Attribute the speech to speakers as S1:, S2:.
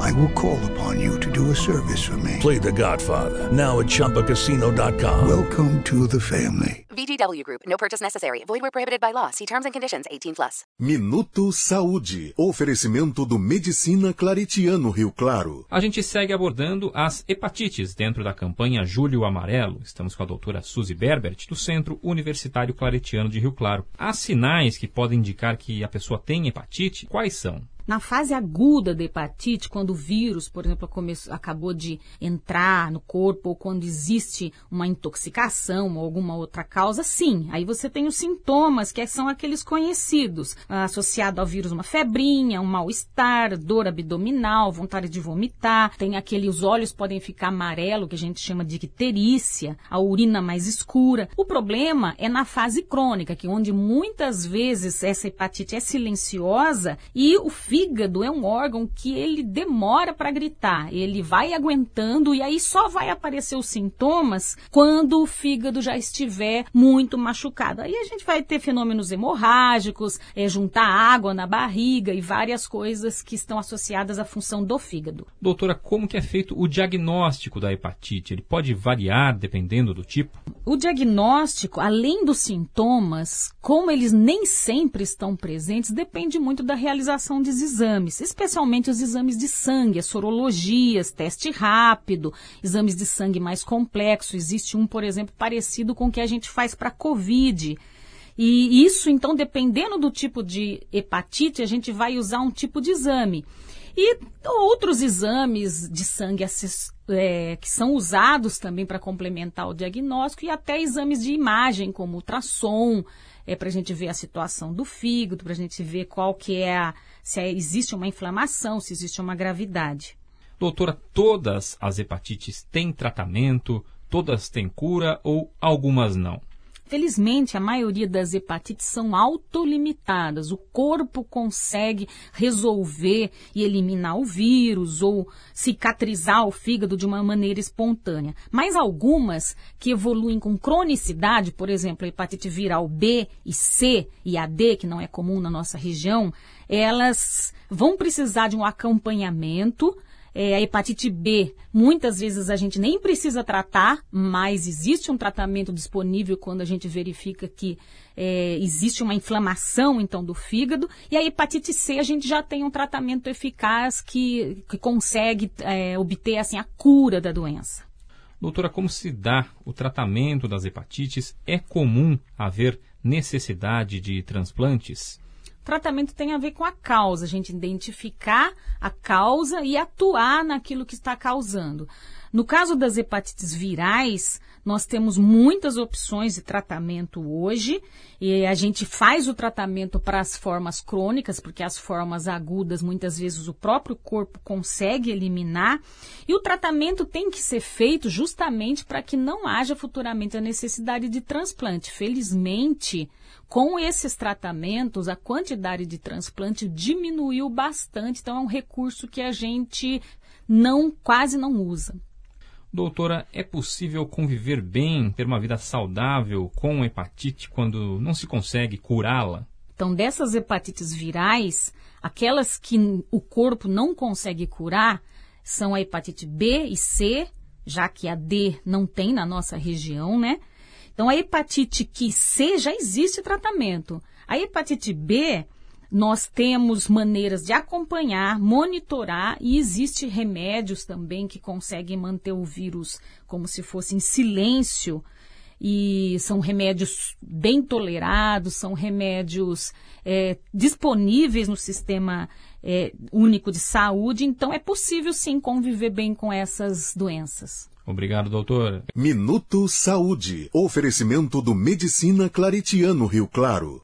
S1: I will call upon you to do a service for me.
S2: Play The Godfather now at ChumbaCasino.com.
S1: Welcome to the family.
S3: VGW Group. No purchase necessary. Void where prohibited by law. See terms and conditions. 18 plus.
S4: Minuto Saúde. Oferecimento do Medicina Claretiano Rio Claro.
S5: A gente segue abordando as hepatites dentro da campanha Julho Amarelo. Estamos com a doutora Suzy Berbert, do Centro Universitário Claretiano de Rio Claro. Há sinais que podem indicar que a pessoa tem hepatite? Quais são?
S6: Na fase aguda da hepatite, quando o vírus, por exemplo, acabou de entrar no corpo, ou quando existe uma intoxicação ou alguma outra causa, sim, aí você tem os sintomas, que são aqueles conhecidos, associado ao vírus uma febrinha, um mal-estar, dor abdominal, vontade de vomitar, tem aquele, os olhos podem ficar amarelo, que a gente chama de icterícia, a urina mais escura. O problema é na fase crônica, que onde muitas vezes essa hepatite é silenciosa e o fígado é um órgão que ele demora para gritar. Ele vai aguentando e aí só vai aparecer os sintomas quando o fígado já estiver muito machucado. Aí a gente vai ter fenômenos hemorrágicos, é, juntar água na barriga e várias coisas que estão associadas à função do fígado.
S5: Doutora, como que é feito o diagnóstico da hepatite? Ele pode variar dependendo do tipo?
S6: O diagnóstico, além dos sintomas, como eles nem sempre estão presentes, depende muito da realização de exames, especialmente os exames de sangue, as sorologias, teste rápido, exames de sangue mais complexos. Existe um, por exemplo, parecido com o que a gente faz para COVID. E isso, então, dependendo do tipo de hepatite, a gente vai usar um tipo de exame. E outros exames de sangue é, que são usados também para complementar o diagnóstico e até exames de imagem, como ultrassom, é, para a gente ver a situação do fígado, para a gente ver qual que é a, se é, existe uma inflamação, se existe uma gravidade.
S5: Doutora, todas as hepatites têm tratamento, todas têm cura ou algumas não?
S6: Felizmente, a maioria das hepatites são autolimitadas. O corpo consegue resolver e eliminar o vírus ou cicatrizar o fígado de uma maneira espontânea. Mas algumas que evoluem com cronicidade, por exemplo, a hepatite viral B e C e a D, que não é comum na nossa região, elas vão precisar de um acompanhamento é, a hepatite B, muitas vezes a gente nem precisa tratar, mas existe um tratamento disponível quando a gente verifica que é, existe uma inflamação, então, do fígado. E a hepatite C, a gente já tem um tratamento eficaz que, que consegue é, obter, assim, a cura da doença.
S5: Doutora, como se dá o tratamento das hepatites? É comum haver necessidade de transplantes?
S6: Tratamento tem a ver com a causa, a gente identificar a causa e atuar naquilo que está causando. No caso das hepatites virais, nós temos muitas opções de tratamento hoje e a gente faz o tratamento para as formas crônicas, porque as formas agudas muitas vezes o próprio corpo consegue eliminar e o tratamento tem que ser feito justamente para que não haja futuramente a necessidade de transplante. Felizmente, com esses tratamentos, a quantidade de transplante diminuiu bastante, então é um recurso que a gente não quase não usa.
S5: Doutora, é possível conviver bem, ter uma vida saudável com hepatite quando não se consegue curá-la?
S6: Então, dessas hepatites virais, aquelas que o corpo não consegue curar são a hepatite B e C, já que a D não tem na nossa região, né? Então, a hepatite que C já existe tratamento. A hepatite B, nós temos maneiras de acompanhar, monitorar e existe remédios também que conseguem manter o vírus como se fosse em silêncio. E são remédios bem tolerados, são remédios é, disponíveis no sistema é, único de saúde, então é possível sim conviver bem com essas doenças.
S5: Obrigado, doutor.
S4: Minuto Saúde. Oferecimento do Medicina Claretiano Rio Claro.